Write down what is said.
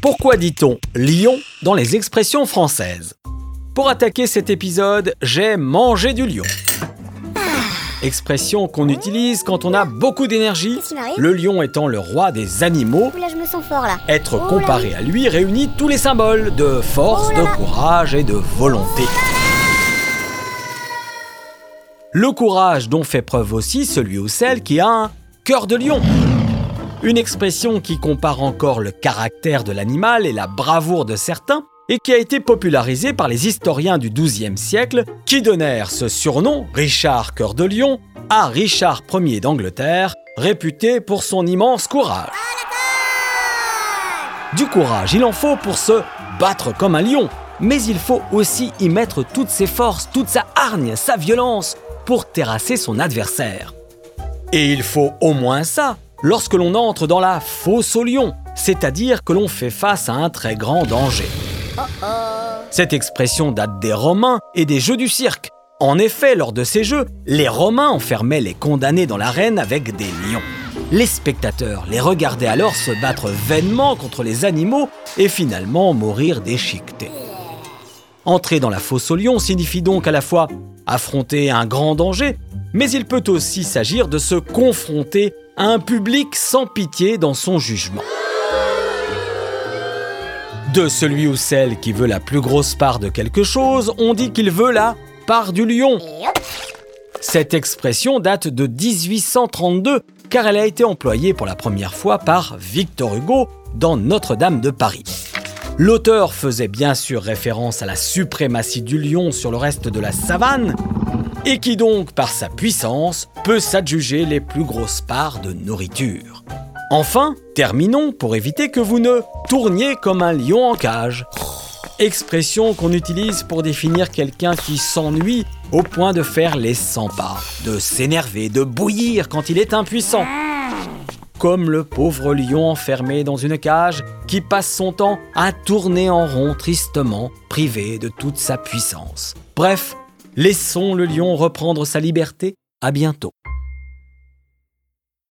Pourquoi dit-on lion dans les expressions françaises? Pour attaquer cet épisode, j'ai mangé du lion. Expression qu'on utilise quand on a beaucoup d'énergie, le lion étant le roi des animaux. Ouh là, je me sens fort là. Être Oh là comparé à lui réunit tous les symboles de force, Oh de courage et de volonté. Le courage dont fait preuve aussi celui ou celle qui a un cœur de lion. Une expression qui compare encore le caractère de l'animal et la bravoure de certains et qui a été popularisée par les historiens du XIIe siècle qui donnèrent ce surnom, Richard Cœur de Lion, à Richard Ier d'Angleterre, réputé pour son immense courage. Du courage, il en faut pour se battre comme un lion, mais il faut aussi y mettre toutes ses forces, toute sa hargne, sa violence, pour terrasser son adversaire. Et il faut au moins ça lorsque l'on entre dans la fosse au lion, c'est-à-dire que l'on fait face à un très grand danger. Cette expression date des Romains et des jeux du cirque. En effet, lors de ces jeux, les Romains enfermaient les condamnés dans l'arène avec des lions. Les spectateurs les regardaient alors se battre vainement contre les animaux et finalement mourir déchiquetés. Entrer dans la fosse au lion signifie donc à la fois affronter un grand danger, mais il peut aussi s'agir de se confronter un public sans pitié dans son jugement. De celui ou celle qui veut la plus grosse part de quelque chose, on dit qu'il veut la part du lion. Cette expression date de 1832 car elle a été employée pour la première fois par Victor Hugo dans Notre-Dame de Paris. L'auteur faisait bien sûr référence à la suprématie du lion sur le reste de la savane et qui donc, par sa puissance, peut s'adjuger les plus grosses parts de nourriture. Enfin, terminons pour éviter que vous ne tourniez comme un lion en cage. Expression qu'on utilise pour définir quelqu'un qui s'ennuie au point de faire les 100 pas, de s'énerver, de bouillir quand il est impuissant. Comme le pauvre lion enfermé dans une cage qui passe son temps à tourner en rond tristement, privé de toute sa puissance. Bref, laissons le lion reprendre sa liberté. À bientôt.